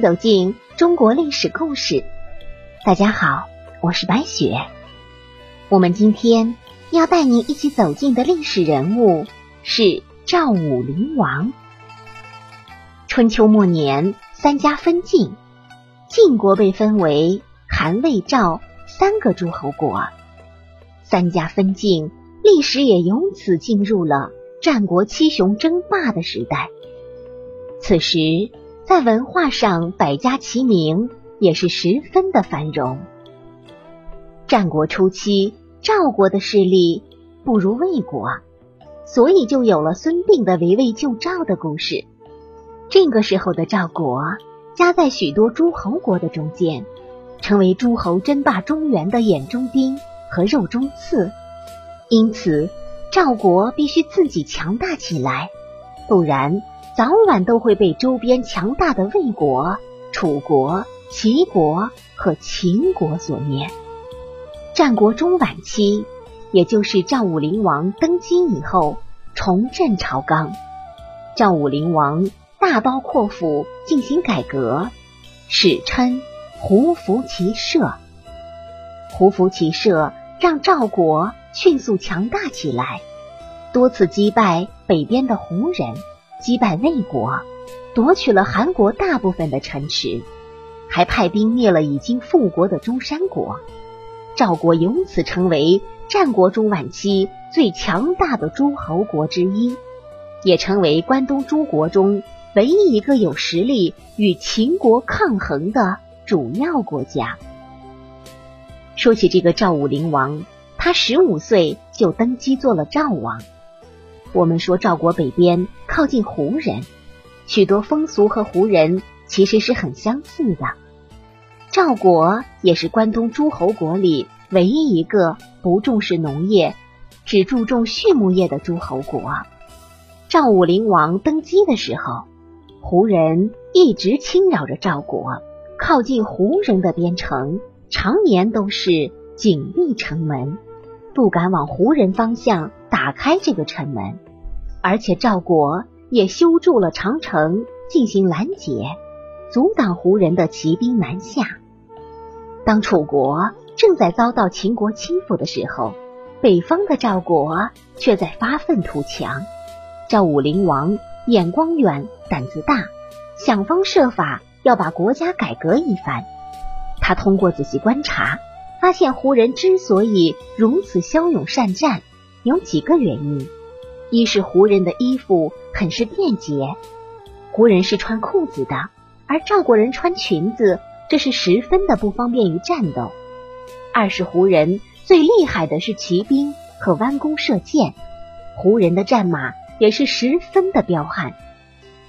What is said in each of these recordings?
走进中国历史故事。大家好，我是白雪。我们今天要带您一起走进的历史人物是赵武灵王。春秋末年，三家分晋，晋国被分为韩、魏、赵三个诸侯国。三家分晋，历史也由此进入了战国七雄争霸的时代。此时，在文化上百家齐名，也是十分的繁荣。战国初期，赵国的势力不如魏国，所以就有了孙膑的围魏救赵的故事。这个时候的赵国夹在许多诸侯国的中间，成为诸侯争霸中原的眼中钉和肉中刺。因此，赵国必须自己强大起来，不然。早晚都会被周边强大的魏国、楚国、齐国和秦国所灭。战国中晚期，也就是赵武灵王登基以后，重振朝纲。赵武灵王大刀阔斧进行改革，史称胡服骑射。胡服骑射让赵国迅速强大起来，多次击败北边的胡人。击败魏国，夺取了韩国大部分的城池，还派兵灭了已经复国的中山国。赵国由此成为战国中晚期最强大的诸侯国之一，也成为关东诸国中唯一一个有实力与秦国抗衡的主要国家。说起这个赵武灵王，他十五岁就登基做了赵王。我们说赵国北边靠近胡人，许多风俗和胡人其实是很相似的。赵国也是关东诸侯国里唯一一个不重视农业、只注重畜牧业的诸侯国。赵武灵王登基的时候，胡人一直侵扰着赵国，靠近胡人的边城常年都是紧闭城门，不敢往胡人方向打开这个城门。而且赵国也修筑了长城进行拦截，阻挡胡人的骑兵南下。当楚国正在遭到秦国欺负的时候，北方的赵国却在发愤图强。赵武灵王眼光远，胆子大，想方设法要把国家改革一番。他通过仔细观察，发现胡人之所以如此骁勇善战，有几个原因。一是胡人的衣服很是便捷，胡人是穿裤子的，而赵国人穿裙子，这是十分的不方便于战斗。二是胡人最厉害的是骑兵和弯弓射箭，胡人的战马也是十分的彪悍。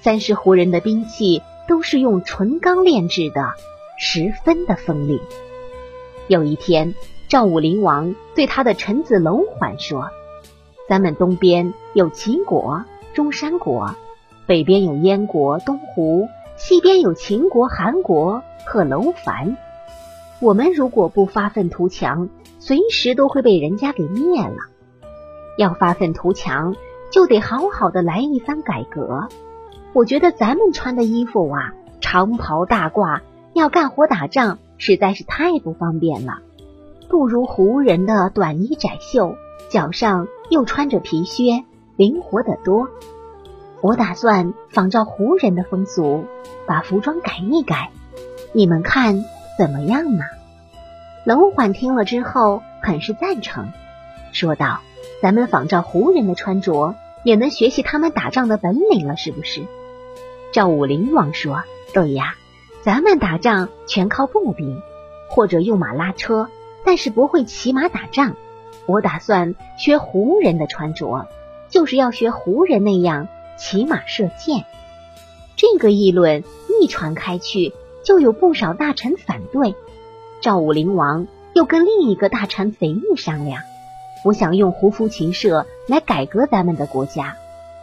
三是胡人的兵器都是用纯钢炼制的，十分的锋利。有一天，赵武灵王对他的臣子楼缓说。咱们东边有秦国、中山国，北边有燕国、东胡，西边有秦国、韩国和楼烦。我们如果不发愤图强，随时都会被人家给灭了。要发愤图强，就得好好的来一番改革。我觉得咱们穿的衣服啊，长袍大褂，要干活打仗实在是太不方便了，不如胡人的短衣窄袖。脚上又穿着皮靴，灵活得多。我打算仿照胡人的风俗，把服装改一改。你们看怎么样呢？楼缓听了之后，很是赞成，说道：“咱们仿照胡人的穿着，也能学习他们打仗的本领了，是不是？”赵武灵王说：“对呀，咱们打仗全靠步兵，或者用马拉车，但是不会骑马打仗。”我打算学胡人的穿着，就是要学胡人那样骑马射箭。这个议论一传开去，就有不少大臣反对。赵武灵王又跟另一个大臣肥义商量：“我想用胡服骑射来改革咱们的国家，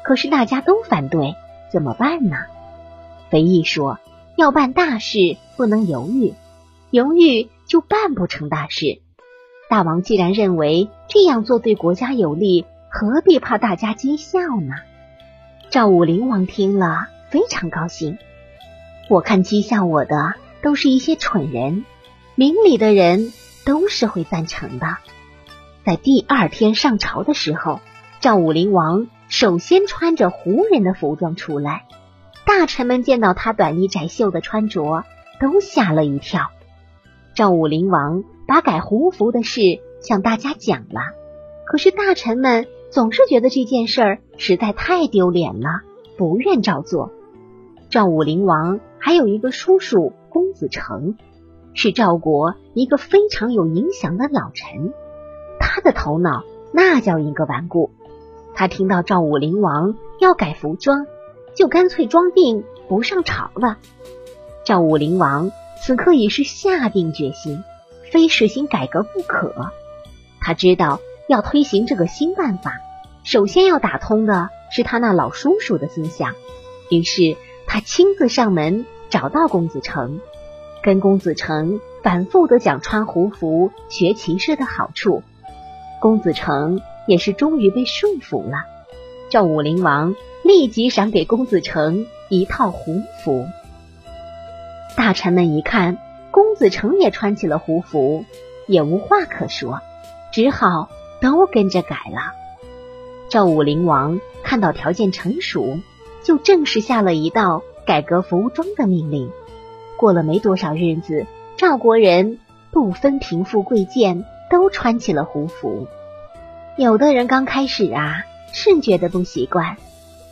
可是大家都反对，怎么办呢？”肥义说：“要办大事，不能犹豫，犹豫就办不成大事。”大王既然认为这样做对国家有利，何必怕大家讥笑呢？赵武灵王听了非常高兴。我看讥笑我的都是一些蠢人，明理的人都是会赞成的。在第二天上朝的时候，赵武灵王首先穿着胡人的服装出来，大臣们见到他短衣窄袖的穿着，都吓了一跳。赵武灵王把改胡服的事向大家讲了，可是大臣们总是觉得这件事实在太丢脸了，不愿照做。赵武灵王还有一个叔叔公子成，是赵国一个非常有影响的老臣。他的头脑那叫一个顽固，他听到赵武灵王要改服装，就干脆装病不上朝了。赵武灵王此刻已是下定决心，非实行改革不可。他知道要推行这个新办法，首先要打通的是他那老叔叔的思想。于是他亲自上门找到公子成，跟公子成反复的讲穿胡服、学骑射的好处。公子成也是终于被说服了，赵武灵王立即赏给公子成一套胡服。大臣们一看公子成也穿起了胡服，也无话可说，只好都跟着改了。赵武灵王看到条件成熟，就正式下了一道改革服装的命令。过了没多少日子，赵国人不分贫富贵贱。都穿起了胡服，有的人刚开始啊是觉得不习惯，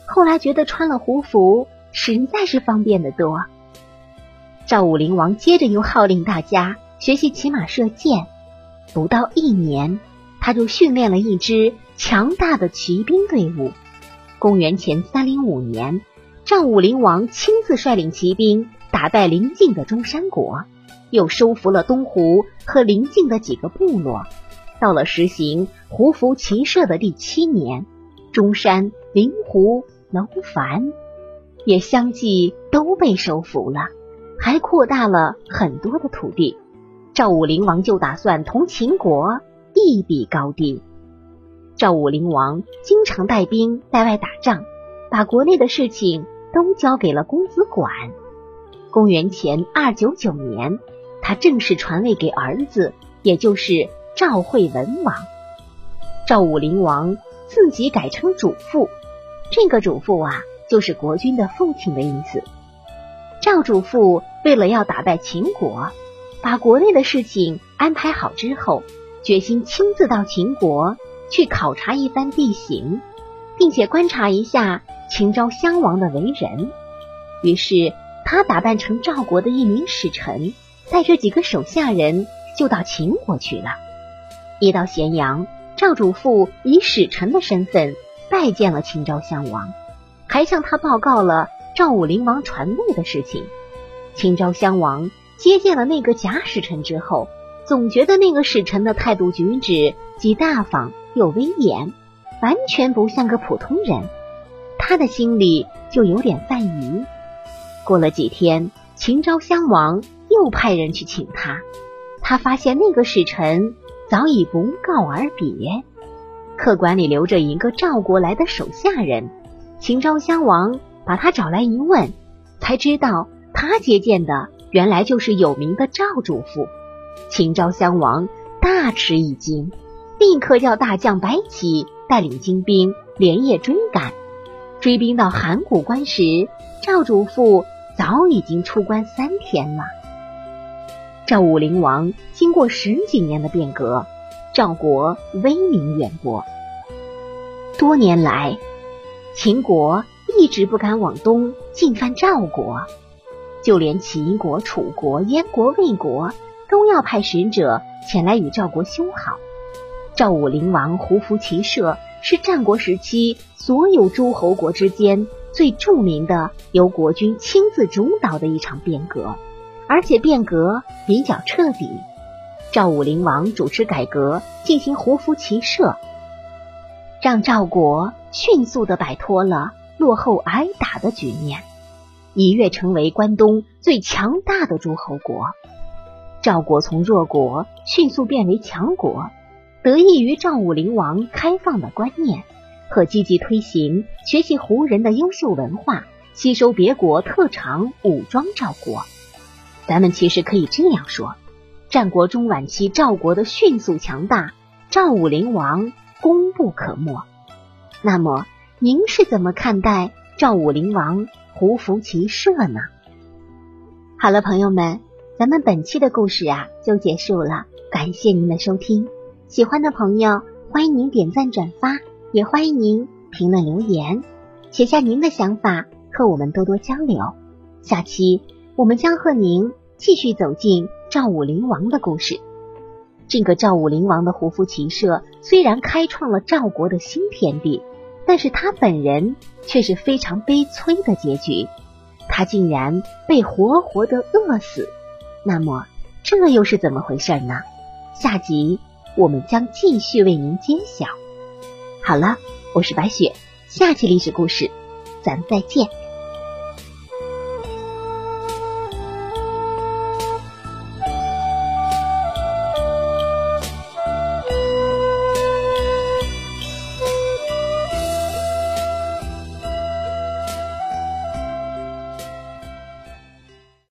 后来觉得穿了胡服实在是方便的多。赵武灵王接着又号令大家学习骑马射箭，不到一年，他就训练了一支强大的骑兵队伍。公元前三零五年，赵武灵王亲自率领骑兵打败邻近的中山国。又收服了东湖和邻近的几个部落。到了实行胡服骑射的第七年，中山、灵湖、楼烦也相继都被收服了，还扩大了很多的土地。赵武灵王就打算同秦国一比高低。赵武灵王经常带兵在外打仗，把国内的事情都交给了公子管。公元前二九九年。他正式传位给儿子，也就是赵惠文王。赵武灵王自己改称主父，这个主父啊，就是国君的父亲的意思。赵主父为了要打败秦国，把国内的事情安排好之后，决心亲自到秦国去考察一番地形，并且观察一下秦昭襄王的为人。于是他打扮成赵国的一名使臣。带着几个手下人就到秦国去了。一到咸阳，赵主父以使臣的身份拜见了秦昭襄王，还向他报告了赵武灵王传位的事情。秦昭襄王接见了那个假使臣之后，总觉得那个使臣的态度举止既大方又威严，完全不像个普通人，他的心里就有点犯疑。过了几天，秦昭襄王。又派人去请他，他发现那个使臣早已不告而别。客馆里留着一个赵国来的手下人，秦昭襄王把他找来一问，才知道他接见的原来就是有名的赵主父。秦昭襄王大吃一惊，立刻叫大将白起带领精兵连夜追赶。追兵到函谷关时，赵主父早已经出关三天了。赵武灵王经过十几年的变革，赵国威名远播。多年来，秦国一直不敢往东进犯赵国，就连齐国、楚国、燕国、魏国都要派使者前来与赵国修好。赵武灵王胡服骑射是战国时期所有诸侯国之间最著名的由国君亲自主导的一场变革。而且变革比较彻底，赵武灵王主持改革，进行胡服骑射，让赵国迅速的摆脱了落后挨打的局面，一跃成为关东最强大的诸侯国。赵国从弱国迅速变为强国，得益于赵武灵王开放的观念和积极推行学习胡人的优秀文化，吸收别国特长，武装赵国。咱们其实可以这样说：战国中晚期赵国的迅速强大，赵武灵王功不可没。那么，您是怎么看待赵武灵王胡服骑射呢？好了，朋友们，咱们本期的故事啊就结束了，感谢您的收听。喜欢的朋友，欢迎您点赞转发，也欢迎您评论留言，写下您的想法，和我们多多交流。下期我们将和您继续走进赵武灵王的故事。这个赵武灵王的胡服骑射虽然开创了赵国的新天地，但是他本人却是非常悲催的结局，他竟然被活活的饿死。那么这又是怎么回事呢？下集。我们将继续为您揭晓。好了，我是白雪，下期历史故事，咱们再见。